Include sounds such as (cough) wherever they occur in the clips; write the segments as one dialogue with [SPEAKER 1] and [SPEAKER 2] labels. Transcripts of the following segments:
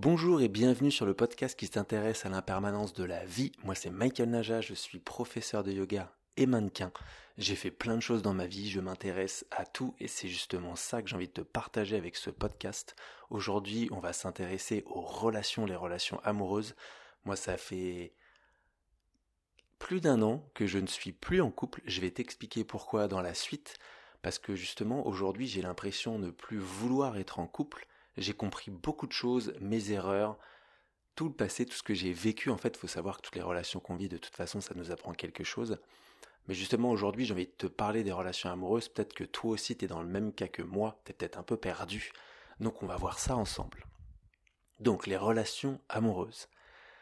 [SPEAKER 1] Bonjour et bienvenue sur le podcast qui s'intéresse à l'impermanence de la vie. Moi c'est Michael Naja, je suis professeur de yoga et mannequin. J'ai fait plein de choses dans ma vie, je m'intéresse à tout et c'est justement ça que j'ai envie de te partager avec ce podcast. Aujourd'hui on va s'intéresser aux relations, les relations amoureuses. Moi ça fait plus d'un an que je ne suis plus en couple. Je vais t'expliquer pourquoi dans la suite. Parce que justement aujourd'hui j'ai l'impression de ne plus vouloir être en couple j'ai compris beaucoup de choses, mes erreurs, tout le passé, tout ce que j'ai vécu. En fait, il faut savoir que toutes les relations qu'on vit, de toute façon, ça nous apprend quelque chose. Mais justement, aujourd'hui, j'ai envie de te parler des relations amoureuses. Peut-être que toi aussi, tu es dans le même cas que moi. Tu es peut-être un peu perdu. Donc, on va voir ça ensemble. Donc, les relations amoureuses.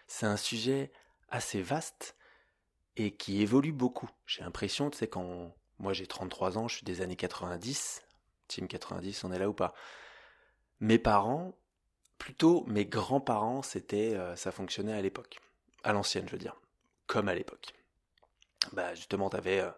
[SPEAKER 1] C'est un sujet assez vaste et qui évolue beaucoup. J'ai l'impression, tu sais, quand moi j'ai 33 ans, je suis des années 90, team 90, on est là ou pas? Mes parents, plutôt mes grands-parents, c'était, euh, ça fonctionnait à l'époque, à l'ancienne, je veux dire, comme à l'époque. Bah justement, t'avais euh,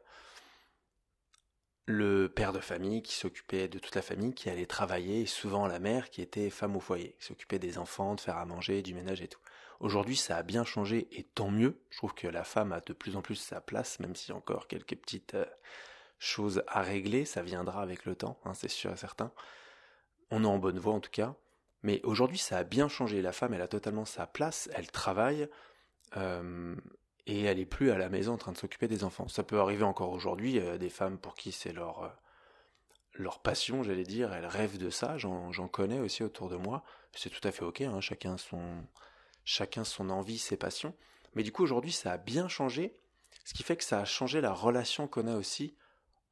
[SPEAKER 1] le père de famille qui s'occupait de toute la famille, qui allait travailler, et souvent la mère qui était femme au foyer, qui s'occupait des enfants, de faire à manger, du ménage et tout. Aujourd'hui, ça a bien changé, et tant mieux. Je trouve que la femme a de plus en plus sa place, même si encore quelques petites euh, choses à régler, ça viendra avec le temps, hein, c'est sûr et certain on est en bonne voie en tout cas. Mais aujourd'hui, ça a bien changé. La femme, elle a totalement sa place, elle travaille, euh, et elle est plus à la maison en train de s'occuper des enfants. Ça peut arriver encore aujourd'hui, euh, des femmes pour qui c'est leur, euh, leur passion, j'allais dire, elles rêvent de ça, j'en connais aussi autour de moi. C'est tout à fait ok, hein, chacun, son, chacun son envie, ses passions. Mais du coup, aujourd'hui, ça a bien changé, ce qui fait que ça a changé la relation qu'on a aussi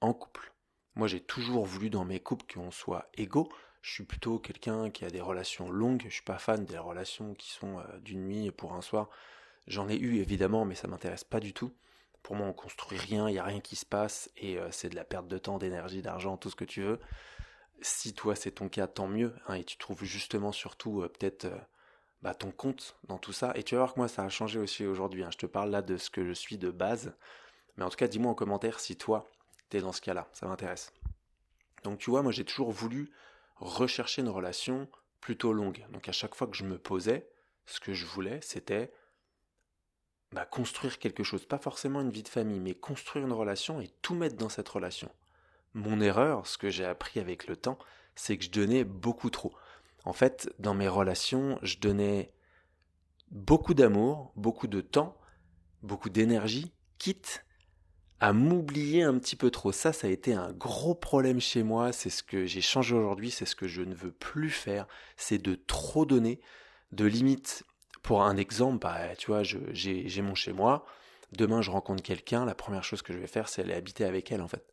[SPEAKER 1] en couple. Moi, j'ai toujours voulu dans mes couples qu'on soit égaux, je suis plutôt quelqu'un qui a des relations longues. Je suis pas fan des relations qui sont euh, d'une nuit pour un soir. J'en ai eu évidemment, mais ça m'intéresse pas du tout. Pour moi, on construit rien, il y a rien qui se passe et euh, c'est de la perte de temps, d'énergie, d'argent, tout ce que tu veux. Si toi c'est ton cas, tant mieux. Hein, et tu trouves justement surtout euh, peut-être bah, ton compte dans tout ça. Et tu vas voir que moi ça a changé aussi aujourd'hui. Hein. Je te parle là de ce que je suis de base. Mais en tout cas, dis-moi en commentaire si toi t'es dans ce cas-là. Ça m'intéresse. Donc tu vois, moi j'ai toujours voulu rechercher une relation plutôt longue. Donc à chaque fois que je me posais, ce que je voulais, c'était bah, construire quelque chose. Pas forcément une vie de famille, mais construire une relation et tout mettre dans cette relation. Mon erreur, ce que j'ai appris avec le temps, c'est que je donnais beaucoup trop. En fait, dans mes relations, je donnais beaucoup d'amour, beaucoup de temps, beaucoup d'énergie, quitte à m'oublier un petit peu trop. Ça, ça a été un gros problème chez moi. C'est ce que j'ai changé aujourd'hui. C'est ce que je ne veux plus faire. C'est de trop donner, de limite. Pour un exemple, bah, tu vois, j'ai mon chez moi. Demain, je rencontre quelqu'un. La première chose que je vais faire, c'est aller habiter avec elle, en fait.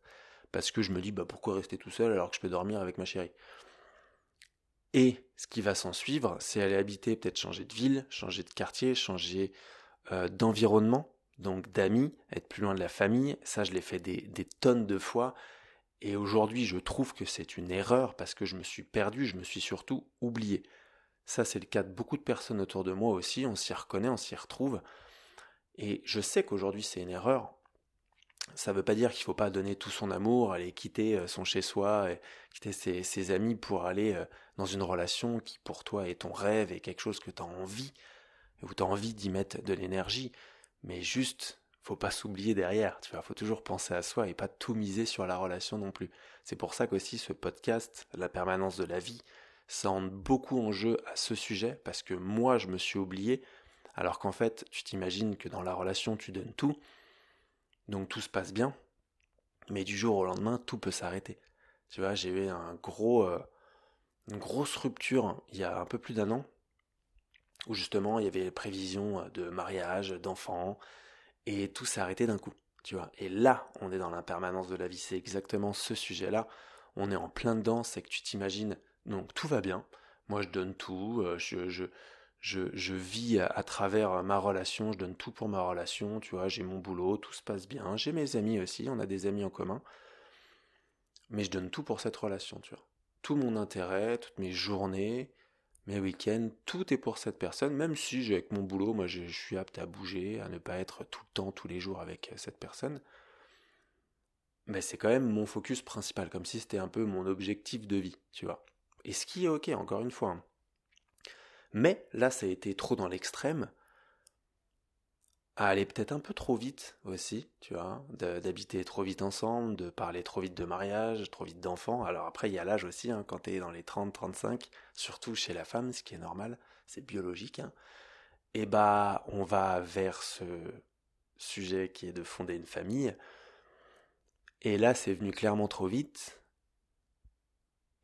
[SPEAKER 1] Parce que je me dis, bah, pourquoi rester tout seul alors que je peux dormir avec ma chérie? Et ce qui va s'en suivre, c'est aller habiter, peut-être changer de ville, changer de quartier, changer euh, d'environnement donc d'amis, être plus loin de la famille, ça je l'ai fait des, tonnes de fois, et aujourd'hui je trouve que c'est une erreur parce que je me suis perdu, je me suis surtout oublié. Ça c'est le cas de beaucoup de personnes autour de moi aussi, on s'y reconnaît, on s'y retrouve, et je sais qu'aujourd'hui c'est une erreur. Ça ne veut pas dire qu'il ne faut pas donner tout son amour, aller quitter euh, son chez-soi, quitter ses, amis pour aller euh, dans une relation qui pour toi est ton rêve et quelque chose que tu as envie, où tu as envie d'y mettre de l'énergie. Mais juste, faut pas s'oublier derrière, tu vois, faut toujours penser à soi et pas tout miser sur la relation non plus. C'est pour ça qu'aussi ce podcast, la permanence de la vie, ça beaucoup en jeu à ce sujet, parce que moi je me suis oublié, alors qu'en fait, tu t'imagines que dans la relation tu donnes tout, donc tout se passe bien, mais du jour au lendemain, tout peut s'arrêter. Tu vois, j'ai eu un gros, euh, une grosse rupture il y a un peu plus d'un an, où justement il y avait prévisions euh, de mariage, d'enfants, et tout arrêté d'un coup, tu vois. Et là, on est dans l'impermanence de la vie, c'est exactement ce sujet-là. On est en plein dedans, c'est que tu t'imagines, donc tout va bien, moi je donne tout, euh, je, vis à, travers ma relation, je donne tout pour ma relation, tu vois, j'ai mon boulot, tout se passe bien, j'ai mes amis aussi, on a des amis en commun, mais je donne tout pour cette relation, tu vois. Tout mon intérêt, toutes mes journées, mes week-ends, tout est pour cette personne, même si avec mon boulot, moi je, suis apte à bouger, à ne pas être tout le temps, tous les jours avec euh, cette personne. Mais c'est quand même mon focus principal, comme si c'était un peu mon objectif de vie, tu vois. Et ce qui est ok, encore une fois. Hein. Mais là, ça a été trop dans l'extrême, à aller peut-être un peu trop vite aussi, tu vois, d'habiter trop vite ensemble, de parler trop vite de mariage, trop vite d'enfants. Alors après, il y a l'âge aussi, hein, quand tu es dans les 30-35, surtout chez la femme, ce qui est normal, c'est biologique. Hein. Et bah, on va vers ce sujet qui est de fonder une famille. Et là, c'est venu clairement trop vite.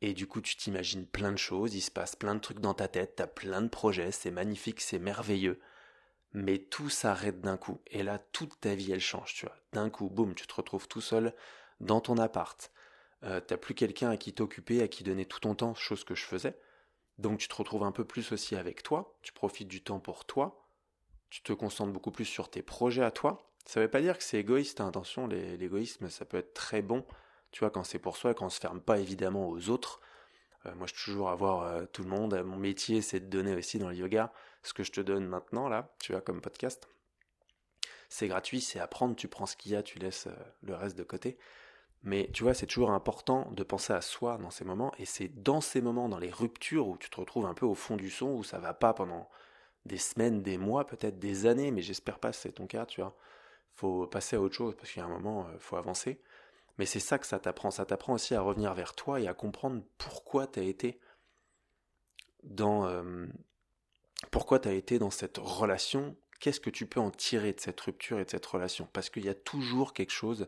[SPEAKER 1] Et du coup, tu t'imagines plein de choses, il se passe plein de trucs dans ta tête, t'as plein de projets, c'est magnifique, c'est merveilleux. Mais tout s'arrête d'un coup. Et là, toute ta vie, elle change, tu vois. D'un coup, boum, tu te retrouves tout seul dans ton appart. Euh, t'as plus quelqu'un à qui t'occuper, à qui donner tout ton temps, chose que je faisais. Donc tu te retrouves un peu plus aussi avec toi, tu profites du temps pour toi, tu te concentres beaucoup plus sur tes projets à toi. Ça ne veut pas dire que c'est égoïste, hein. attention, l'égoïsme ça peut être très bon, tu vois, quand c'est pour soi, quand on se ferme pas évidemment aux autres. Euh, moi je suis toujours à voir euh, tout le monde, mon métier c'est de donner aussi dans le yoga ce que je te donne maintenant là, tu vois, comme podcast. C'est gratuit, c'est apprendre, tu prends ce qu'il y a, tu laisses euh, le reste de côté. Mais tu vois, c'est toujours important de penser à soi dans ces moments, et c'est dans ces moments, dans les ruptures où tu te retrouves un peu au fond du son, où ça va pas pendant des semaines, des mois, peut-être des années, mais j'espère pas que c'est ton cas, tu vois. Faut passer à autre chose, parce qu'il y a un moment, il euh, faut avancer. Mais c'est ça que ça t'apprend. Ça t'apprend aussi à revenir vers toi et à comprendre pourquoi tu as été dans euh, pourquoi tu as été dans cette relation, qu'est-ce que tu peux en tirer de cette rupture et de cette relation? Parce qu'il y a toujours quelque chose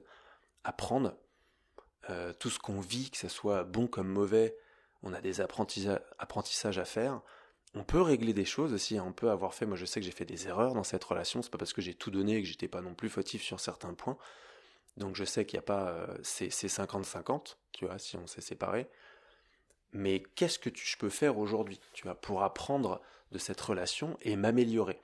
[SPEAKER 1] à prendre euh, tout ce qu'on vit, que ce soit bon comme mauvais, on a des apprentissages à faire. On peut régler des choses aussi, hein. on peut avoir fait, moi je sais que j'ai fait des erreurs dans cette relation, c'est pas parce que j'ai tout donné et que j'étais pas non plus fautif sur certains points. Donc je sais qu'il n'y a pas euh, ces 50-50, tu vois, si on s'est séparés. Mais qu'est-ce que je peux faire aujourd'hui, tu pour apprendre de cette relation et m'améliorer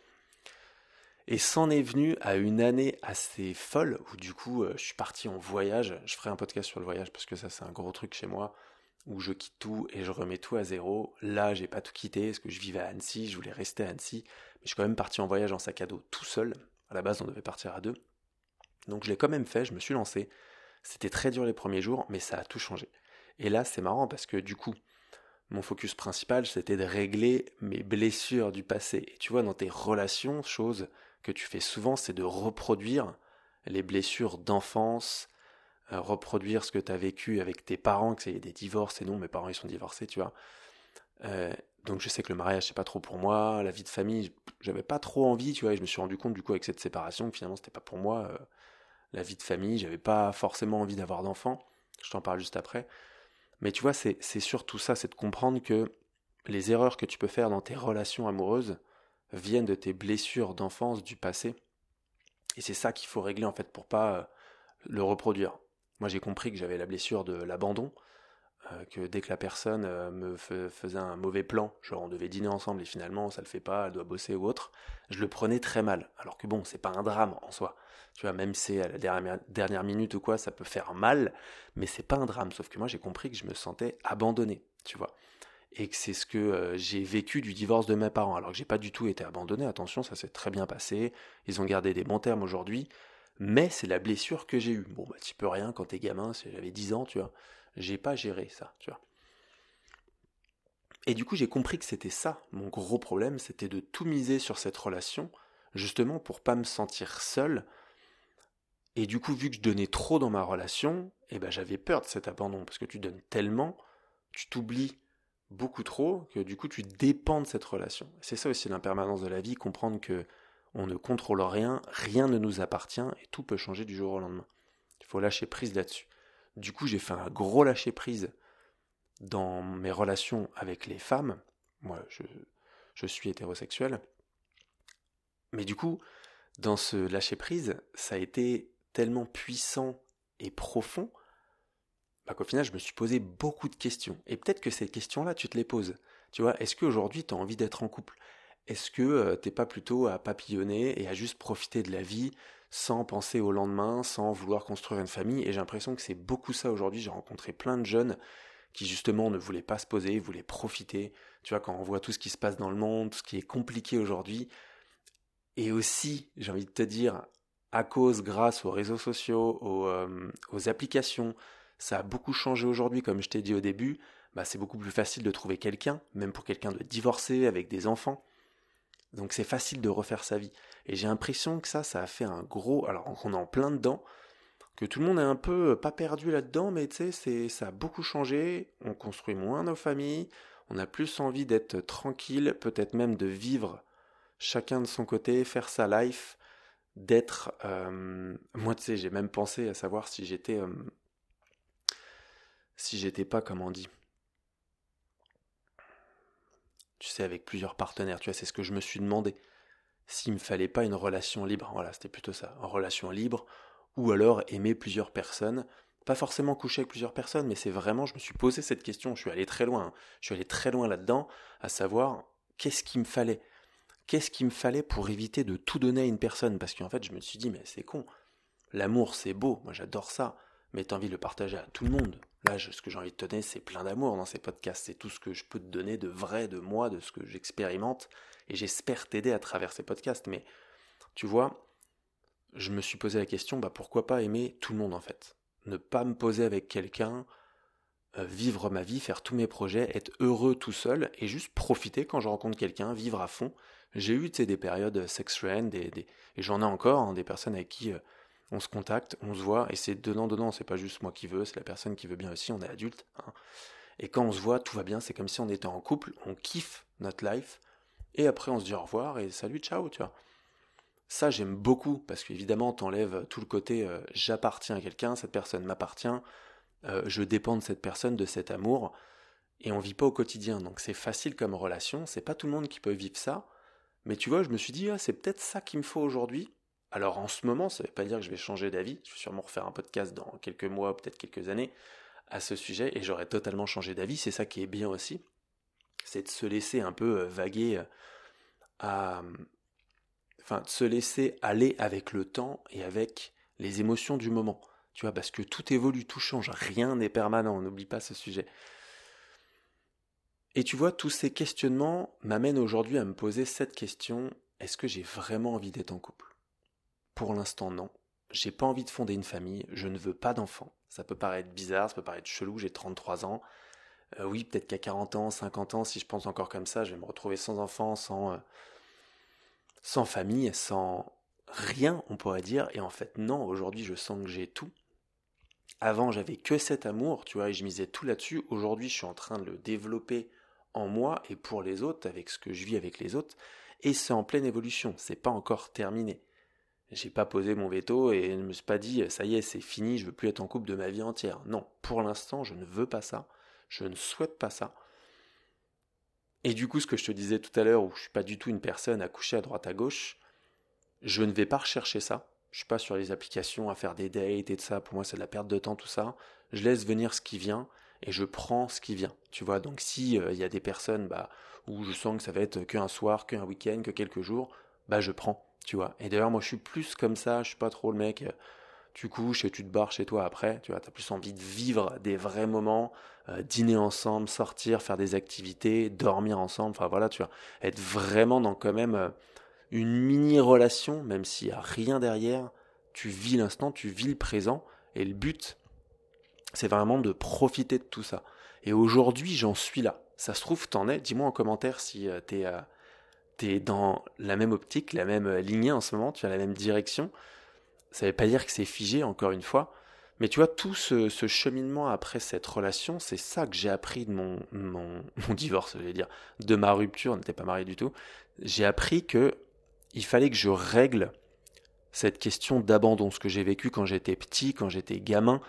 [SPEAKER 1] et c'en est venu à une année assez folle où du coup euh, je suis parti en voyage. Je ferai un podcast sur le voyage parce que ça c'est un gros truc chez moi où je quitte tout et je remets tout à zéro. Là j'ai pas tout quitté parce que je vivais à Annecy, je voulais rester à Annecy, mais je suis quand même parti en voyage en sac à dos tout seul. À la base on devait partir à deux. Donc je l'ai quand même fait, je me suis lancé. C'était très dur les premiers jours, mais ça a tout changé. Et là c'est marrant parce que du coup mon focus principal c'était de régler mes blessures du passé. Et tu vois dans tes relations, chose que tu fais souvent, c'est de reproduire les blessures d'enfance, euh, reproduire ce que tu as vécu avec tes parents, que c'est des divorces, et non, mes parents ils sont divorcés, tu vois. Euh, donc je sais que le mariage c'est pas trop pour moi, la vie de famille, j'avais pas trop envie, tu vois, et je me suis rendu compte du coup avec cette séparation que finalement c'était pas pour moi, euh, la vie de famille, j'avais pas forcément envie d'avoir d'enfants, je t'en parle juste après. Mais tu vois, c'est surtout ça, c'est de comprendre que les erreurs que tu peux faire dans tes relations amoureuses, viennent de tes blessures d'enfance du passé. Et c'est ça qu'il faut régler en fait pour pas euh, le reproduire. Moi j'ai compris que j'avais la blessure de l'abandon, euh, que dès que la personne euh, me faisait un mauvais plan, genre on devait dîner ensemble et finalement ça le fait pas, elle doit bosser ou autre, je le prenais très mal. Alors que bon, c'est pas un drame en soi. Tu vois, même si c'est à la dernière, minute ou quoi, ça peut faire mal, mais c'est pas un drame. Sauf que moi j'ai compris que je me sentais abandonné, tu vois et que c'est ce que euh, j'ai vécu du divorce de mes parents. Alors que j'ai pas du tout été abandonné, attention, ça s'est très bien passé, ils ont gardé des bons termes aujourd'hui, mais c'est la blessure que j'ai eue. Bon, bah, tu peux rien quand t'es gamin, j'avais 10 ans, tu vois, j'ai pas géré ça, tu vois. Et du coup, j'ai compris que c'était ça, mon gros problème, c'était de tout miser sur cette relation, justement pour pas me sentir seul. Et du coup, vu que je donnais trop dans ma relation, eh ben, j'avais peur de cet abandon, parce que tu donnes tellement, tu t'oublies beaucoup trop que du coup tu dépends de cette relation. C'est ça aussi l'impermanence de la vie, comprendre que on ne contrôle rien, rien ne nous appartient et tout peut changer du jour au lendemain. Il faut lâcher prise là-dessus. Du coup, j'ai fait un gros lâcher prise dans mes relations avec les femmes. Moi, je, je suis hétérosexuel. Mais du coup, dans ce lâcher prise, ça a été tellement puissant et profond qu'au final, je me suis posé beaucoup de questions. Et peut-être que ces questions-là, tu te les poses. Tu vois, est-ce qu'aujourd'hui, tu as envie d'être en couple? Est-ce que euh, t'es pas plutôt à papillonner et à juste profiter de la vie sans penser au lendemain, sans vouloir construire une famille? Et j'ai l'impression que c'est beaucoup ça aujourd'hui. J'ai rencontré plein de jeunes qui justement ne voulaient pas se poser, voulaient profiter. Tu vois, quand on voit tout ce qui se passe dans le monde, ce qui est compliqué aujourd'hui, et aussi, j'ai envie de te dire, à cause, grâce aux réseaux sociaux, aux, euh, aux applications, ça a beaucoup changé aujourd'hui, comme je t'ai dit au début. bah, c'est beaucoup plus facile de trouver quelqu'un, même pour quelqu'un de divorcé, avec des enfants. Donc c'est facile de refaire sa vie. Et j'ai l'impression que ça, ça a fait un gros... Alors on est en plein dedans, que tout le monde est un peu euh, pas perdu là-dedans, mais tu sais, ça a beaucoup changé, on construit moins nos familles, on a plus envie d'être tranquille, peut-être même de vivre chacun de son côté, faire sa life, d'être... Euh, moi, tu sais, j'ai même pensé à savoir si j'étais... Euh, si j'étais pas, comment on dit Tu sais, avec plusieurs partenaires, tu vois, c'est ce que je me suis demandé. S'il me fallait pas une relation libre, voilà, c'était plutôt ça, une relation libre, ou alors aimer plusieurs personnes, pas forcément coucher avec plusieurs personnes, mais c'est vraiment, je me suis posé cette question, je suis allé très loin, hein. je suis allé très loin là-dedans, à savoir qu'est-ce qu'il me fallait? Qu'est-ce qu'il me fallait pour éviter de tout donner à une personne? Parce qu'en fait, je me suis dit, mais c'est con, l'amour c'est beau, moi j'adore ça, mais t'as envie de le partager à tout le monde. Là, ce que j'ai envie de te donner, c'est plein d'amour dans ces podcasts, c'est tout ce que je peux te donner de vrai, de moi, de ce que j'expérimente, et j'espère t'aider à travers ces podcasts, mais tu vois, je me suis posé la question, bah pourquoi pas aimer tout le monde en fait? Ne pas me poser avec quelqu'un, euh, vivre ma vie, faire tous mes projets, être heureux tout seul et juste profiter quand je rencontre quelqu'un, vivre à fond. J'ai eu des périodes sex friend et j'en ai encore, hein, des personnes avec qui euh, on se contacte, on se voit et c'est donnant donnant, c'est pas juste moi qui veux, c'est la personne qui veut bien aussi, on est adulte. Hein. Et quand on se voit, tout va bien, c'est comme si on était en couple, on kiffe notre life et après on se dit au revoir et salut, ciao, tu vois. Ça, j'aime beaucoup, parce qu'évidemment, t'enlèves tout le côté euh, j'appartiens à quelqu'un, cette personne m'appartient, euh, je dépends de cette personne, de cet amour, et on vit pas au quotidien. Donc c'est facile comme relation, c'est pas tout le monde qui peut vivre ça, mais tu vois, je me suis dit, ah, c'est peut-être ça qu'il me faut aujourd'hui. Alors en ce moment, ça veut pas dire que je vais changer d'avis, je vais sûrement refaire un podcast dans quelques mois, peut-être quelques années, à ce sujet, et j'aurais totalement changé d'avis, c'est ça qui est bien aussi, c'est de se laisser un peu euh, vaguer à enfin, de se laisser aller avec le temps et avec les émotions du moment. Tu vois, parce que tout évolue, tout change, rien n'est permanent, n'oublie pas ce sujet. Et tu vois, tous ces questionnements m'amènent aujourd'hui à me poser cette question est-ce que j'ai vraiment envie d'être en couple? Pour l'instant, non. J'ai pas envie de fonder une famille, je ne veux pas d'enfants. Ça peut paraître bizarre, ça peut paraître chelou, j'ai 33 ans. Euh, oui, peut-être qu'à 40 ans, 50 ans, si je pense encore comme ça, je vais me retrouver sans enfants, sans, euh, sans famille, sans rien, on pourrait dire. Et en fait, non, aujourd'hui, je sens que j'ai tout. Avant, j'avais que cet amour, tu vois, et je misais tout là-dessus. Aujourd'hui, je suis en train de le développer en moi et pour les autres, avec ce que je vis avec les autres. Et c'est en pleine évolution, c'est pas encore terminé. J'ai pas posé mon veto et ne me suis pas dit ça y est, c'est fini, je veux plus être en couple de ma vie entière. Non, pour l'instant, je ne veux pas ça. Je ne souhaite pas ça. Et du coup, ce que je te disais tout à l'heure, où je suis pas du tout une personne à coucher à droite à gauche, je ne vais pas rechercher ça. Je suis pas sur les applications à faire des dates et de ça. Pour moi, c'est de la perte de temps, tout ça. Je laisse venir ce qui vient et je prends ce qui vient. Tu vois, donc si il euh, y a des personnes bah, où je sens que ça va être qu'un soir, qu'un week-end, que quelques jours, bah je prends. Tu vois. Et d'ailleurs, moi, je suis plus comme ça. Je suis pas trop le mec. Euh, tu couches et tu te barres chez toi après, tu as plus envie de vivre des vrais moments, euh, dîner ensemble, sortir, faire des activités, dormir ensemble, enfin voilà, tu vois, être vraiment dans quand même une mini relation, même s'il n'y a rien derrière, tu vis l'instant, tu vis le présent, et le but, c'est vraiment de profiter de tout ça. Et aujourd'hui, j'en suis là. Ça se trouve, t'en es. Dis-moi en commentaire si euh, t'es es dans la même optique, la même lignée en ce moment, tu as la même direction. Ça ne veut pas dire que c'est figé, encore une fois. Mais tu vois, tout ce, cheminement après cette relation, c'est ça que j'ai appris de mon, mon, (laughs) mon divorce, je vais dire, de ma rupture, on n'était pas mariés du tout. J'ai appris que il fallait que je règle cette question d'abandon, ce que j'ai vécu quand j'étais petit, quand j'étais gamin,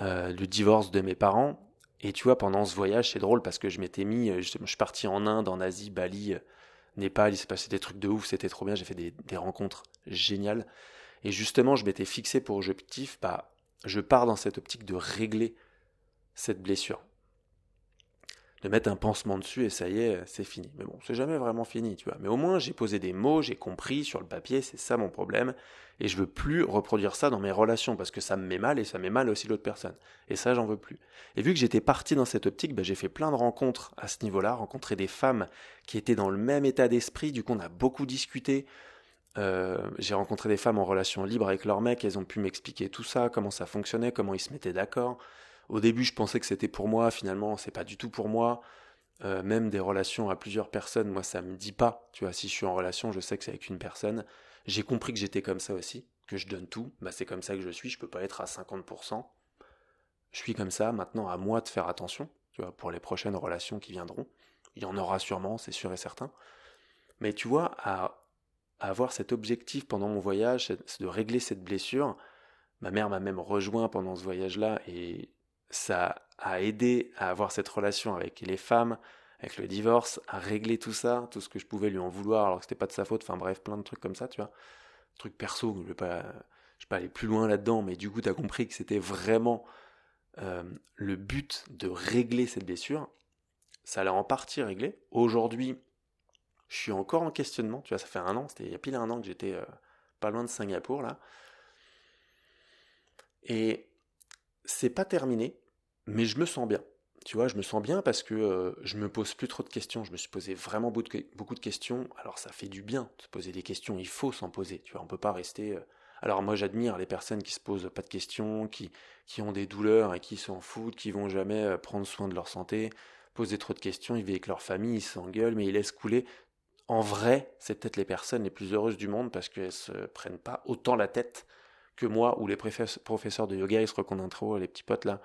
[SPEAKER 1] euh, le divorce de mes parents. Et tu vois, pendant ce voyage, c'est drôle parce que je m'étais mis, je, je, suis parti en Inde, en Asie, Bali, Népal, il s'est passé des trucs de ouf, c'était trop bien, j'ai fait des, des rencontres géniales. Et justement, je m'étais fixé pour objectif, bah, je pars dans cette optique de régler cette blessure. De mettre un pansement dessus et ça y est, c'est fini. Mais bon, c'est jamais vraiment fini, tu vois. Mais au moins, j'ai posé des mots, j'ai compris sur le papier, c'est ça mon problème. Et je veux plus reproduire ça dans mes relations parce que ça me met mal et ça met mal aussi l'autre personne. Et ça, j'en veux plus. Et vu que j'étais parti dans cette optique, bah, j'ai fait plein de rencontres à ce niveau-là, rencontré des femmes qui étaient dans le même état d'esprit. Du coup, on a beaucoup discuté. Euh, j'ai rencontré des femmes en relation libre avec leurs mecs, elles ont pu m'expliquer tout ça, comment ça fonctionnait, comment ils se mettaient d'accord. Au début, je pensais que c'était pour moi, finalement, c'est pas du tout pour moi. Euh, même des relations à plusieurs personnes, moi, ça me dit pas. Tu vois, si je suis en relation, je sais que c'est avec une personne. J'ai compris que j'étais comme ça aussi, que je donne tout. Bah, c'est comme ça que je suis. Je peux pas être à 50%. Je suis comme ça. Maintenant, à moi de faire attention, tu vois, pour les prochaines relations qui viendront. Il y en aura sûrement, c'est sûr et certain. Mais tu vois, à, avoir cet objectif pendant mon voyage, c'est de régler cette blessure. Ma mère m'a même rejoint pendant ce voyage-là et ça a aidé à avoir cette relation avec les femmes, avec le divorce, à régler tout ça, tout ce que je pouvais lui en vouloir alors que c'était pas de sa faute, enfin bref, plein de trucs comme ça, tu vois. Trucs perso, je vais pas, je vais pas aller plus loin là-dedans, mais du coup, tu as compris que c'était vraiment euh, le but de régler cette blessure. Ça l'a en partie réglé. Aujourd'hui, je suis encore en questionnement, tu vois, ça fait un an, c'était il y a pile un an que j'étais euh, pas loin de Singapour, là. Et c'est pas terminé, mais je me sens bien. Tu vois, je me sens bien parce que euh, je me pose plus trop de questions. Je me suis posé vraiment beaucoup de questions. Alors ça fait du bien de se poser des questions. Il faut s'en poser. Tu vois, on peut pas rester. Euh, alors moi j'admire les personnes qui se posent pas de questions, qui qui ont des douleurs et qui s'en foutent, qui vont jamais euh, prendre soin de leur santé, poser trop de questions. Ils vivent avec leur famille, ils s'engueulent, mais ils laissent couler. En vrai, c'est peut-être les personnes les plus heureuses du monde parce qu'elles se prennent pas autant la tête que moi ou les professeurs de yoga, ils se trop, les petits potes là,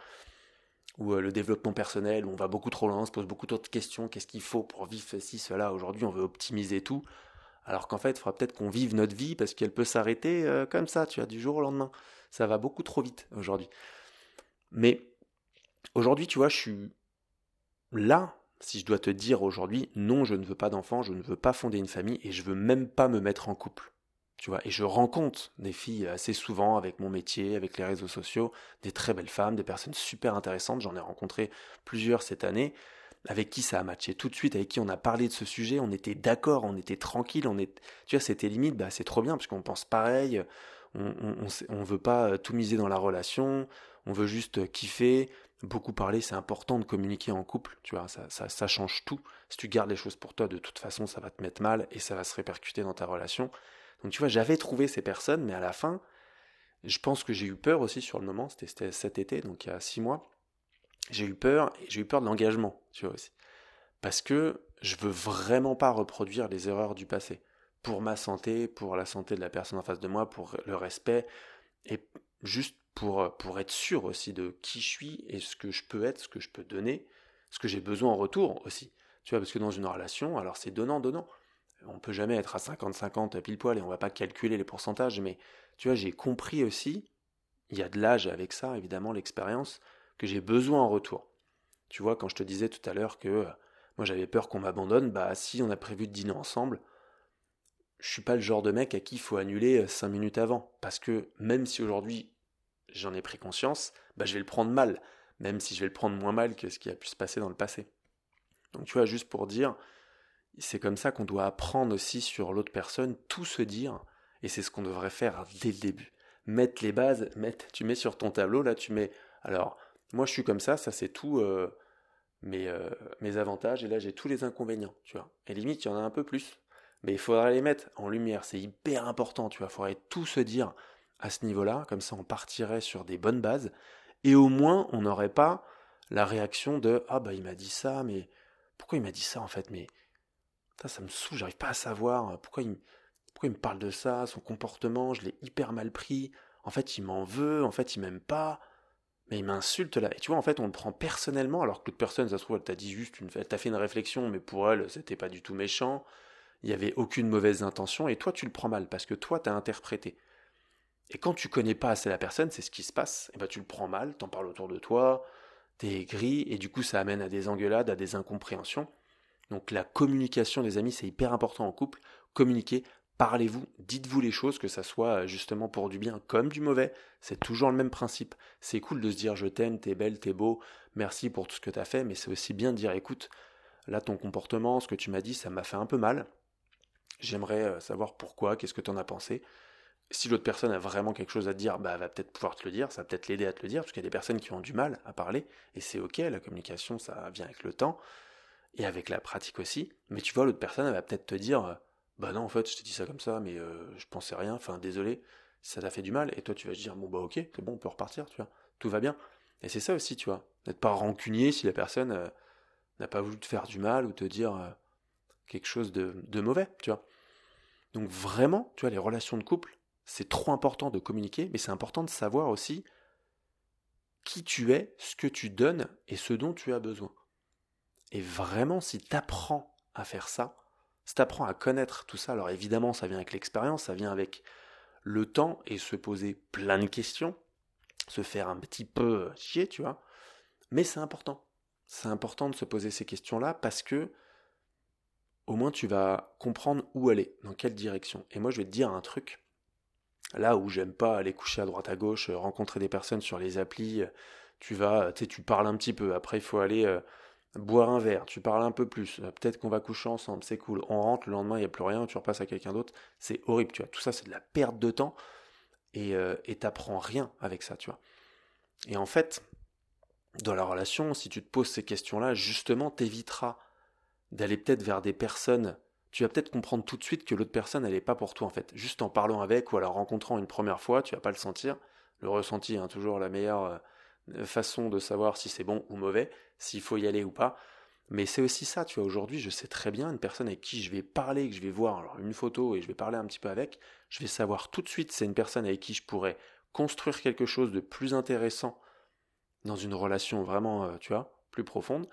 [SPEAKER 1] ou euh, le développement personnel, où on va beaucoup trop loin, on se pose beaucoup trop de questions, qu'est-ce qu'il faut pour vivre ceci, cela, aujourd'hui on veut optimiser tout, alors qu'en fait il faudra peut-être qu'on vive notre vie parce qu'elle peut s'arrêter euh, comme ça, tu vois, du jour au lendemain. Ça va beaucoup trop vite aujourd'hui. Mais aujourd'hui, tu vois, je suis là, si je dois te dire aujourd'hui, non, je ne veux pas d'enfant, je ne veux pas fonder une famille et je veux même pas me mettre en couple. Tu vois, et je rencontre des filles assez souvent avec mon métier, avec les réseaux sociaux, des très belles femmes, des personnes super intéressantes. J'en ai rencontré plusieurs cette année, avec qui ça a matché tout de suite, avec qui on a parlé de ce sujet, on était d'accord, on était tranquille, on est, tu vois, c'était limite, bah c'est trop bien parce qu'on pense pareil, on, on, veut pas euh, tout miser dans la relation, on veut juste kiffer. Beaucoup parler, c'est important de communiquer en couple, tu vois, ça, ça, ça change tout. Si tu gardes les choses pour toi, de toute façon, ça va te mettre mal et ça va se répercuter dans ta relation. Donc tu vois, j'avais trouvé ces personnes, mais à la fin, je pense que j'ai eu peur aussi sur le moment, c'était cet été, donc il y a six mois. J'ai eu peur, et j'ai eu peur de l'engagement, tu vois aussi. Parce que je veux vraiment pas reproduire les erreurs du passé. Pour ma santé, pour la santé de la personne en face de moi, pour le respect, et juste pour, pour être sûr aussi de qui je suis et ce que je peux être, ce que je peux donner, ce que j'ai besoin en retour aussi. Tu vois, parce que dans une relation, alors c'est donnant-donnant on peut jamais être à 50-50 pile poil et on va pas calculer les pourcentages, mais tu vois, j'ai compris aussi, il y a de l'âge avec ça, évidemment, l'expérience, que j'ai besoin en retour. Tu vois, quand je te disais tout à l'heure que euh, moi j'avais peur qu'on m'abandonne, bah si on a prévu de dîner ensemble, je suis pas le genre de mec à qui il faut annuler 5 euh, minutes avant. Parce que même si aujourd'hui j'en ai pris conscience, bah je vais le prendre mal, même si je vais le prendre moins mal que ce qui a pu se passer dans le passé. Donc tu vois, juste pour dire, c'est comme ça qu'on doit apprendre aussi sur l'autre personne, tout se dire, et c'est ce qu'on devrait faire dès le début. Mettre les bases, mettre, tu mets sur ton tableau, là tu mets, alors moi je suis comme ça, ça c'est tout euh, mes, euh, mes avantages, et là j'ai tous les inconvénients, tu vois. Et limite, il y en a un peu plus, mais il faudra les mettre en lumière, c'est hyper important, tu vois, il faudrait tout se dire à ce niveau-là, comme ça on partirait sur des bonnes bases, et au moins on n'aurait pas la réaction de ah bah il m'a dit ça, mais pourquoi il m'a dit ça en fait, ça, me saoule, j'arrive pas à savoir euh, pourquoi il, me parle de ça, son comportement, je l'ai hyper mal pris. En fait, il m'en veut, en fait, il m'aime pas, mais il m'insulte là. Et tu vois, en fait, on le prend personnellement, alors que l'autre personne, ça se trouve, elle t'a dit juste, une, elle t'a fait une réflexion, mais pour elle, c'était pas du tout méchant, il y avait aucune mauvaise intention, et toi, tu le prends mal, parce que toi, t'as interprété. Et quand tu connais pas assez la personne, c'est ce qui se passe, et ben tu le prends mal, t'en parles autour de toi, t'es gris, et du coup, ça amène à des engueulades, à des incompréhensions. Donc la communication des amis, c'est hyper important en couple. Communiquez, parlez-vous, dites-vous les choses, que ça soit euh, justement pour du bien comme du mauvais. C'est toujours le même principe. C'est cool de se dire je t'aime, t'es belle, t'es beau, merci pour tout ce que t'as fait, mais c'est aussi bien de dire écoute, là ton comportement, ce que tu m'as dit, ça m'a fait un peu mal. J'aimerais euh, savoir pourquoi, qu'est-ce que tu en as pensé. Si l'autre personne a vraiment quelque chose à te dire, bah, elle va peut-être pouvoir te le dire, ça va peut-être l'aider à te le dire, parce qu'il y a des personnes qui ont du mal à parler, et c'est ok, la communication, ça vient avec le temps et avec la pratique aussi. Mais tu vois, l'autre personne, elle va peut-être te dire, euh, bah non, en fait, je t'ai dit ça comme ça, mais euh, je pensais rien, enfin, désolé, ça t'a fait du mal. Et toi, tu vas te dire, bon, bah ok, c'est bon, on peut repartir, tu vois, tout va bien. Et c'est ça aussi, tu vois. N'être pas rancunier si la personne euh, n'a pas voulu te faire du mal ou te dire quelque chose de mauvais, tu vois. Donc vraiment, tu vois, les relations de couple, c'est trop important de communiquer, mais c'est important de savoir aussi qui tu es, ce que tu donnes et ce dont tu as besoin. Et vraiment, si tu apprends à faire ça, si tu apprends à connaître tout ça, alors évidemment, ça vient avec l'expérience, ça vient avec le temps et se poser plein de questions, se faire un petit peu chier, tu vois. Mais c'est important. C'est important de se poser ces questions-là parce que au moins tu vas comprendre où aller, dans quelle direction. Et moi, je vais te dire un truc. Là où j'aime pas aller coucher à droite à gauche, rencontrer des personnes sur les applis, tu vas, tu sais, tu parles un petit peu. Après, il faut aller euh, boire un verre, tu parles un peu plus, euh, peut-être qu'on va coucher ensemble, c'est cool. On rentre, le lendemain, il n'y a plus rien, tu repasses à quelqu'un d'autre, c'est horrible, tu vois. Tout ça, c'est de la perte de temps et euh, t'apprends rien avec ça, tu vois. Et en fait, dans la relation, si tu te poses ces questions-là, justement, t'éviteras d'aller peut-être vers des personnes. Tu vas peut-être comprendre tout de suite que l'autre personne, elle n'est pas pour toi, en fait. Juste en parlant avec ou en la rencontrant une première fois, tu vas pas le sentir. Le ressenti, hein, toujours la meilleure euh, façon de savoir si c'est bon ou mauvais s'il faut y aller ou pas. Mais c'est aussi ça, tu vois, aujourd'hui, je sais très bien une personne avec qui je vais parler, que je vais voir une photo et je vais parler un petit peu avec, je vais savoir tout de suite c'est une personne avec qui je pourrais construire quelque chose de plus intéressant dans une relation vraiment, euh, tu vois, plus profonde,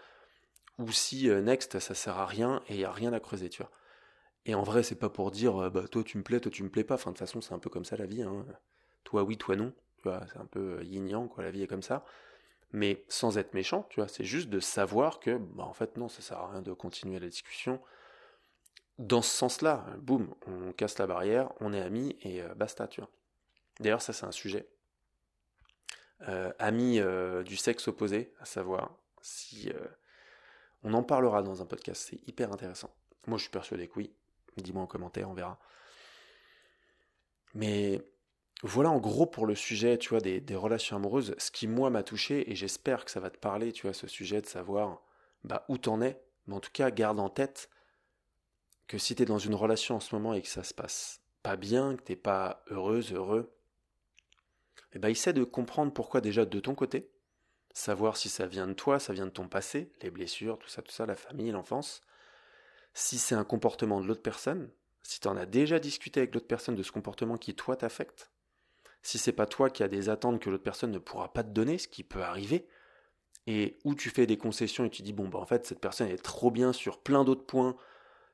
[SPEAKER 1] ou si euh, next ça sert à rien et il n'y a rien à creuser, tu vois. Et en vrai, c'est pas pour dire euh, bah toi tu me plais, toi tu me plais pas. Enfin de toute façon, c'est un peu comme ça la vie. Hein. Toi oui, toi non. C'est un peu yin yang quoi. La vie est comme ça mais sans être méchant, tu vois, c'est juste de savoir que, bah, en fait, non, ça sert à rien de continuer la discussion. Dans ce sens-là, boum, on casse la barrière, on est amis et euh, basta, tu vois. D'ailleurs, ça, c'est un sujet. Euh, amis euh, du sexe opposé, à savoir si. on en parlera dans un podcast, c'est hyper intéressant. Moi, je suis persuadé que oui. Dis-moi en commentaire, on verra. Mais voilà en gros pour le sujet, tu vois, des, relations amoureuses, ce qui moi m'a touché, et j'espère que ça va te parler, tu vois, ce sujet de savoir bah, où t'en es, mais en tout cas garde en tête que si t'es dans une relation en ce moment et que ça se passe pas bien, que t'es pas heureuse, heureux, ben essaie de comprendre pourquoi déjà de ton côté, savoir si ça vient de toi, ça vient de ton passé, les blessures, tout ça, tout ça, la famille, l'enfance, si c'est un comportement de l'autre personne, si tu en as déjà discuté avec l'autre personne de ce comportement qui toi t'affecte, si c'est pas toi qui as des attentes que l'autre personne ne pourra pas te donner, ce qui peut arriver, et où tu fais des concessions et tu dis bon bah en fait cette personne est trop bien sur plein d'autres points,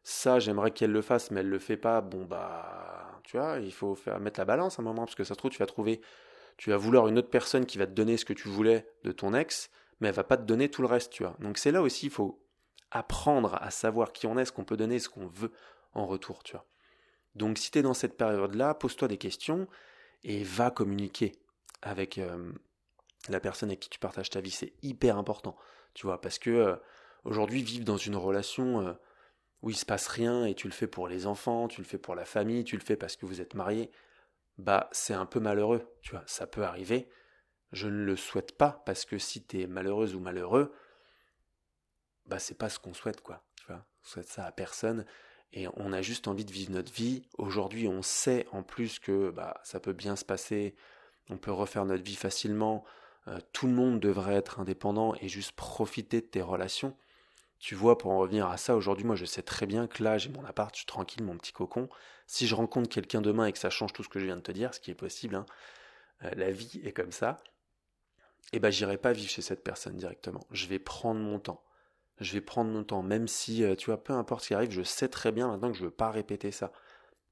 [SPEAKER 1] ça j'aimerais qu'elle le fasse mais elle le fait pas, bon bah tu vois, il faut mettre la balance à un moment parce que ça se trouve tu vas trouver tu vas vouloir une autre personne qui va te donner ce que tu voulais de ton ex, mais elle va pas te donner tout le reste, tu vois. Donc c'est là aussi il faut apprendre à savoir qui on est, ce qu'on peut donner, ce qu'on veut en retour, tu vois. Donc si tu es dans cette période-là, pose-toi des questions et va communiquer avec euh, la personne avec qui tu partages ta vie. C'est hyper important, tu vois, parce que euh, aujourd'hui, vivre dans une relation euh, où il se passe rien et tu le fais pour les enfants, tu le fais pour la famille, tu le fais parce que vous êtes mariés, bah c'est un peu malheureux, tu vois, ça peut arriver. Je ne le souhaite pas parce que si tu es malheureuse ou malheureux, bah c'est pas ce qu'on souhaite quoi, tu vois. On souhaite ça à personne et on a juste envie de vivre notre vie. Aujourd'hui, on sait en plus que bah, ça peut bien se passer, on peut refaire notre vie facilement, euh, tout le monde devrait être indépendant et juste profiter de tes relations. Tu vois, pour en revenir à ça, aujourd'hui, moi, je sais très bien que là, j'ai mon appart, je suis tranquille, mon petit cocon. Si je rencontre quelqu'un demain et que ça change tout ce que je viens de te dire, ce qui est possible, hein, euh, la vie est comme ça, eh ben, j'irai pas vivre chez cette personne directement. Je vais prendre mon temps je vais prendre mon temps, même si, euh, tu vois, peu importe ce qui arrive, je sais très bien maintenant que je ne veux pas répéter ça.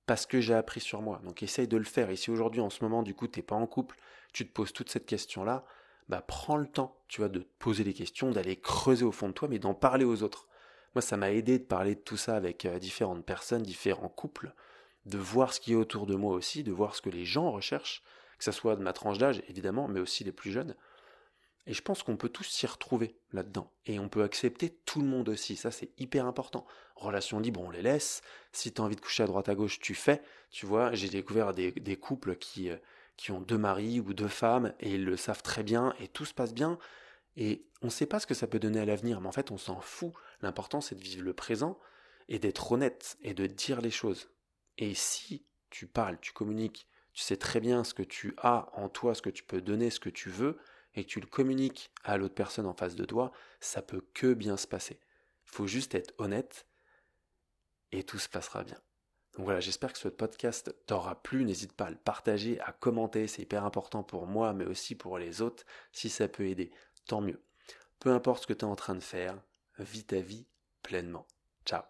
[SPEAKER 1] Parce que j'ai appris sur moi. Donc essaye de le faire. Et si aujourd'hui, en ce moment, du coup, tu n'es pas en couple, tu te poses toute cette question-là, bah prends le temps, tu vois, de te poser des questions, d'aller creuser au fond de toi, mais d'en parler aux autres. Moi, ça m'a aidé de parler de tout ça avec euh, différentes personnes, différents couples, de voir ce qui est autour de moi aussi, de voir ce que les gens recherchent, que ce soit de ma tranche d'âge, évidemment, mais aussi les plus jeunes. Et je pense qu'on peut tous s'y retrouver là-dedans. Et on peut accepter tout le monde aussi. Ça, c'est hyper important. Relations libres, on les laisse. Si tu as envie de coucher à droite à gauche, tu fais. Tu vois, j'ai découvert des, couples qui, euh, qui ont deux maris ou deux femmes et ils le savent très bien et tout se passe bien. Et on ne sait pas ce que ça peut donner à l'avenir, mais en fait, on s'en fout. L'important, c'est de vivre le présent et d'être honnête et de dire les choses. Et si tu parles, tu communiques, tu sais très bien ce que tu as en toi, ce que tu peux donner, ce que tu veux, et que tu le communiques à l'autre personne en face de toi, ça peut que bien se passer. Il faut juste être honnête et tout se passera bien. Donc voilà, j'espère que ce podcast t'aura plu. N'hésite pas à le partager, à commenter, c'est hyper important pour moi, mais aussi pour les autres. Si ça peut aider, tant mieux. Peu importe ce que tu es en train de faire, vis ta vie pleinement. Ciao